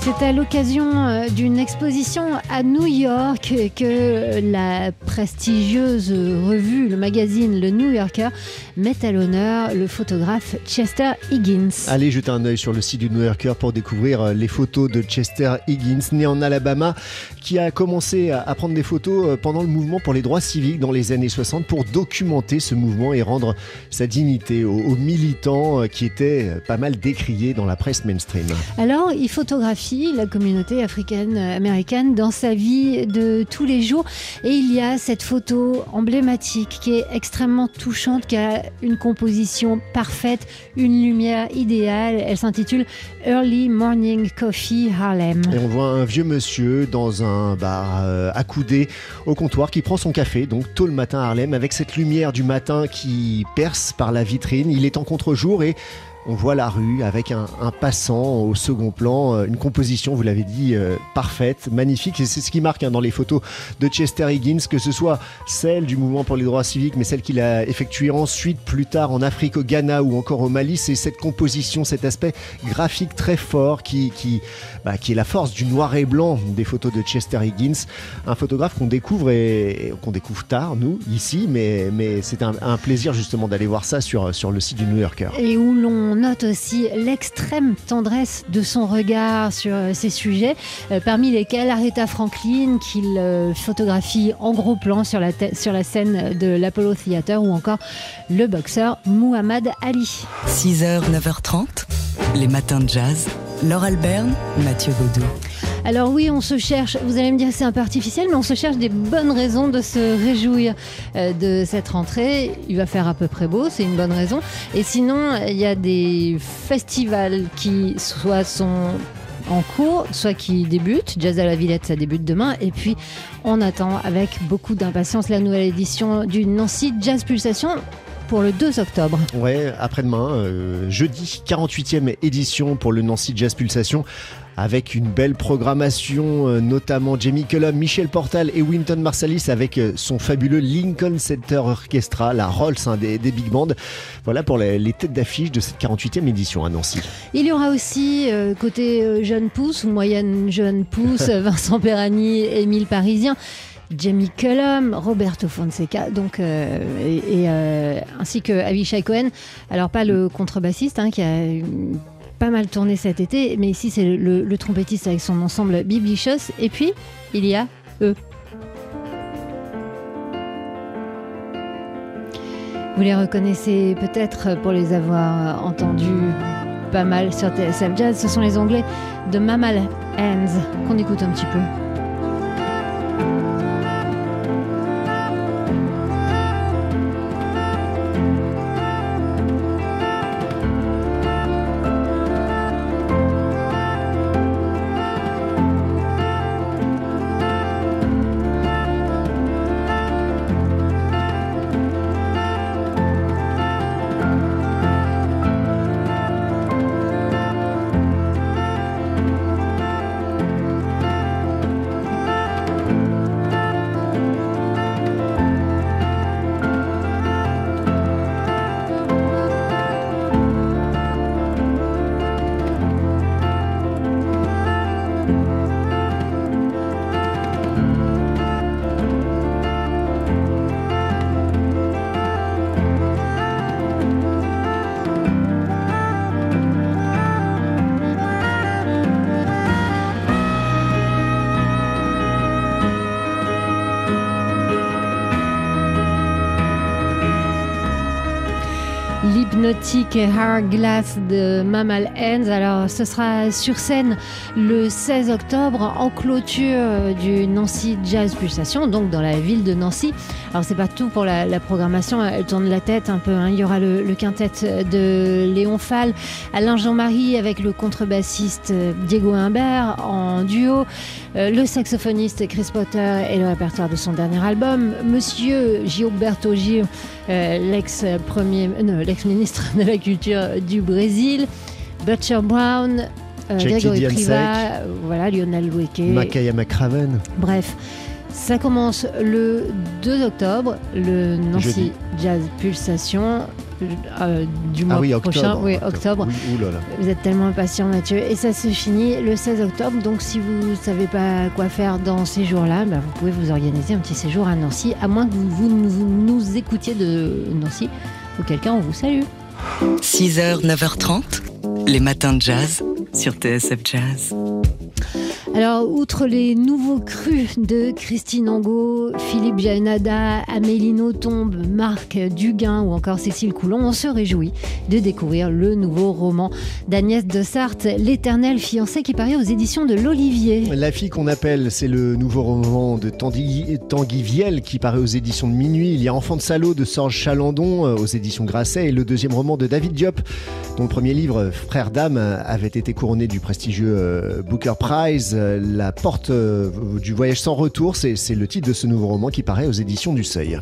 C'est à l'occasion euh, d'une exposition à New York que la prestigieuse revue, le magazine Le New Yorker, met à l'honneur le photographe Chester Higgins. Allez jeter un œil sur le site du New Yorker pour découvrir euh, les photos de Chester Higgins, né en Alabama, qui a commencé à prendre des photos euh, pendant le mouvement pour les droits civiques dans les années 60 pour documenter ce mouvement et rendre sa dignité aux, militants qui étaient pas mal décriés dans la presse mainstream. Alors, il photographie la communauté africaine-américaine dans sa vie de tous les jours. Et il y a cette photo emblématique qui est extrêmement touchante, qui a une composition parfaite, une lumière idéale. Elle s'intitule Early Morning Coffee Harlem. Et on voit un vieux monsieur dans un bar euh, accoudé au comptoir qui prend son café, donc tôt le matin à Harlem, avec cette lumière du matin qui perce par la vitrine. Il est en contre-jour et on voit la rue avec un, passant au second plan, euh, une composition, vous l'avez dit, euh, parfaite, magnifique. C'est ce qui marque hein, dans les photos de Chester Higgins, que ce soit celle du mouvement pour les droits civiques, mais celle qu'il a effectuée ensuite, plus tard en Afrique, au Ghana ou encore au Mali. C'est cette composition, cet aspect graphique très fort qui, bah, qui est la force du noir et blanc des photos de Chester Higgins. Un photographe qu'on découvre et, qu'on découvre tard, nous, ici, mais, mais c'est un, un, plaisir justement d'aller voir ça sur, sur le site du New Yorker. Et où l'on note aussi l'extrême tendresse de son regard sur euh, ces sujets, euh, parmi lesquels Aretha Franklin, qu'il euh, photographie en gros plan sur la, sur la scène de l'Apollo Theater, ou encore le boxeur Muhammad Ali. 6h, 9h30, les matins de jazz. Laure Alberne, Mathieu Baudou. Alors oui, on se cherche, vous allez me dire c'est un peu artificiel, mais on se cherche des bonnes raisons de se réjouir euh, de cette rentrée. Il va faire à peu près beau, c'est une bonne raison. Et sinon, il y a des festivals qui soit sont en cours, soit qui débutent. Jazz à la Villette, ça débute demain. Et puis, on attend avec beaucoup d'impatience la nouvelle édition du Nancy Jazz Pulsation pour le 2 octobre. Ouais, après-demain, euh, jeudi, 48e édition pour le Nancy Jazz Pulsation avec une belle programmation, euh, notamment Jamie Cullum, Michel Portal et Winton Marsalis avec euh, son fabuleux Lincoln Center Orchestra, la Rolls hein, des, big bands. Voilà pour les, têtes d'affiche de cette 48e édition à Nancy. Il y aura aussi côté jeune pousse ou moyenne jeune pousse, Vincent Perani, Émile Parisien. Jamie Cullum, Roberto Fonseca, donc euh, euh, ainsi que Avishai Cohen. Alors pas le contrebassiste hein, qui a pas mal tourné cet été, mais ici c'est le, trompettiste avec son ensemble Biblichos. Et puis il y a eux. Vous les reconnaissez peut-être pour les avoir entendus pas mal sur TSF Jazz. Ce sont les Anglais de Mammal Hands qu'on écoute un petit peu. L'hypnotique Hard Glass de Mammal Hands. Alors, ce sera sur scène le 16 octobre en clôture du Nancy Jazz Pulsation, donc dans la ville de Nancy. Alors, c'est pas tout pour la, programmation, elle tourne la tête un peu. Hein. Il y aura le, quintet de Léon Fall, Alain Jean-Marie avec le contrebassiste Diego Humbert en duo, euh, le saxophoniste Chris Potter et le répertoire de son dernier album, Monsieur Gilberto Gil, euh, l'ex-premier, euh, l'ex-ministre de la culture du Brésil, Butcher Brown, euh, Gregory Priva, voilà, Lionel Weke. Makaya McCraven. Bref. Ça commence le 2 octobre, le Nancy Jazz Pulsation. euh, du mois ah oui, prochain. Oui, octobre. Oui, ouh là là. Vous êtes tellement impatient, Mathieu. Et ça se finit le 16 octobre. Donc, si vous ne savez pas quoi faire dans ces jours-là, bah, vous pouvez vous organiser un petit séjour à Nancy, à moins que vous, vous nous, vous nous écoutiez de Nancy ou quelqu'un, on vous salue. 6h, 9h30, les matins de jazz sur TSF Jazz. Alors, outre les nouveaux crus de Christine Angot, Philippe Janada, Amélie Nothomb, Marc Duguin ou encore Cécile Coulon, on se réjouit de découvrir le nouveau roman d'Agnès de Sarthe, L'éternel fiancé, qui paraît aux éditions de l'Olivier. La fille qu'on appelle, c'est le nouveau roman de Tanguy, Viel qui paraît aux éditions de Minuit. Il y a Enfant de salaud de Sorge Chalandon euh, aux éditions Grasset et le deuxième roman de David Diop, dont le premier livre, Frère d'âme, avait été couronné du prestigieux euh, Booker Prize. Euh, La porte euh, du voyage sans retour, c'est le titre de ce nouveau roman qui paraît aux éditions du Seuil.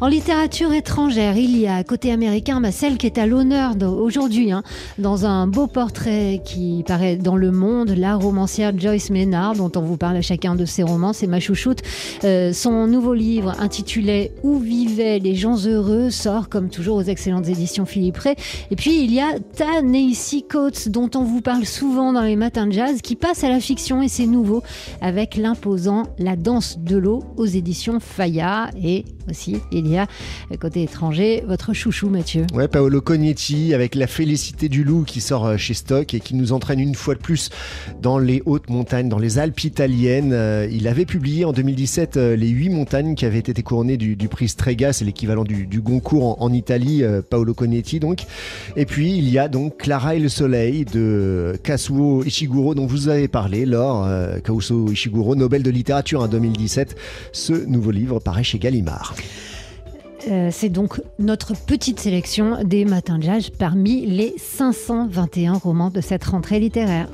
En littérature étrangère, il y a côté américain bah, celle qui est à l'honneur aujourd'hui, hein, dans un beau portrait qui paraît dans Le Monde, la romancière Joyce Maynard, dont on vous parle à chacun de ses romans, c'est ma chouchoute. Euh, son nouveau livre intitulé Où vivaient les gens heureux sort comme toujours aux excellentes éditions Philippe Ray. Et puis il y a Ta-Nehisi Coates, dont on vous parle souvent dans les matins de jazz, qui passe à la fiction et c'est nouveau avec l'imposant La danse de l'eau aux éditions Faya. Et aussi, il y a, côté étranger, votre chouchou Mathieu. Ouais, Paolo Cognetti avec La félicité du loup qui sort euh, chez Stock et qui nous entraîne une fois de plus dans les hautes montagnes, dans les Alpes italiennes. Euh, Il avait publié en 2017 euh, les huit montagnes qui avaient été couronnées du, prix Strega, c'est l'équivalent du, Goncourt en, Italie, Paolo Cognetti donc. Et puis il y a donc Clara et le soleil de Kazuo Ishiguro dont vous avez parlé, Laure, euh, Ishiguro, Nobel de littérature en 2017. Ce nouveau livre paraît chez Gallimard. Euh, c'est donc notre petite sélection des matins de jazz parmi les 521 romans de cette rentrée littéraire.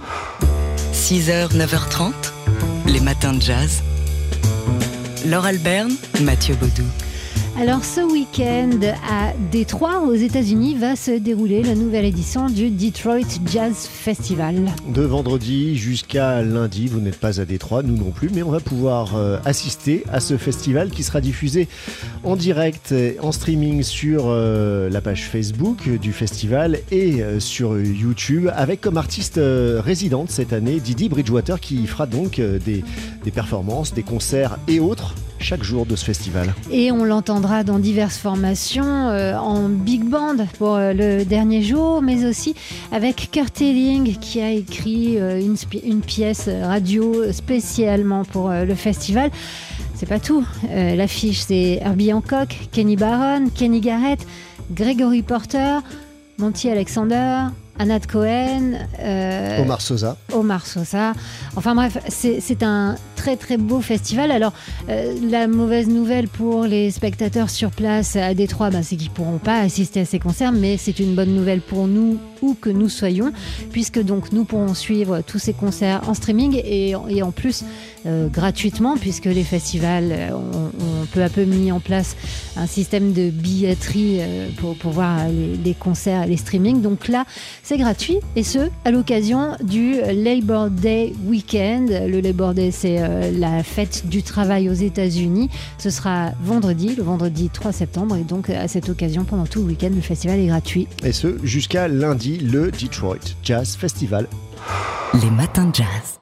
6h, 9h30, les matins de jazz. Laure Alberne, Mathieu Baudou. Alors ce week-end à Détroit, aux États-Unis, va se dérouler la nouvelle édition du Detroit Jazz Festival. De vendredi jusqu'à lundi, vous n'êtes pas à Détroit, nous non plus, mais on va pouvoir euh, assister à ce festival qui sera diffusé en direct, en streaming sur euh, la page Facebook du festival et euh, sur YouTube, avec comme artiste résidente cette année Didi Bridgewater qui fera donc des performances, des concerts et autres chaque jour de ce festival. Et on l'entendra dans diverses formations, euh, en big band pour euh, le dernier jour, mais aussi avec Kurt Elling qui a écrit euh, une, une pièce radio spécialement pour le festival. C'est pas tout. L'affiche, c'est Herbie Hancock, Kenny Barron, Kenny Garrett, Gregory Porter, Monty Alexander, Anat Cohen, euh, Omar Sosa. Omar Sosa. Enfin bref, c'est un très très beau festival. Alors euh, la mauvaise nouvelle pour les spectateurs sur place à Détroit, bah, c'est qu'ils pourront pas assister à ces concerts, mais c'est une bonne nouvelle pour nous où que nous soyons, puisque donc nous pourrons suivre tous ces concerts en streaming et, et en plus euh, gratuitement, puisque les festivals ont, ont peu à peu mis en place un système de billetterie pour, pour voir les, les concerts et les streamings. Donc là, c'est gratuit et ce, à l'occasion du Labor Day Weekend. Le Labor Day, c'est euh, la fête du travail aux États-Unis. Ce sera vendredi, le vendredi 3 septembre. Et donc, à cette occasion, pendant tout le week-end, le festival est gratuit. Et ce, jusqu'à lundi, le Detroit Jazz Festival. Les matins de jazz.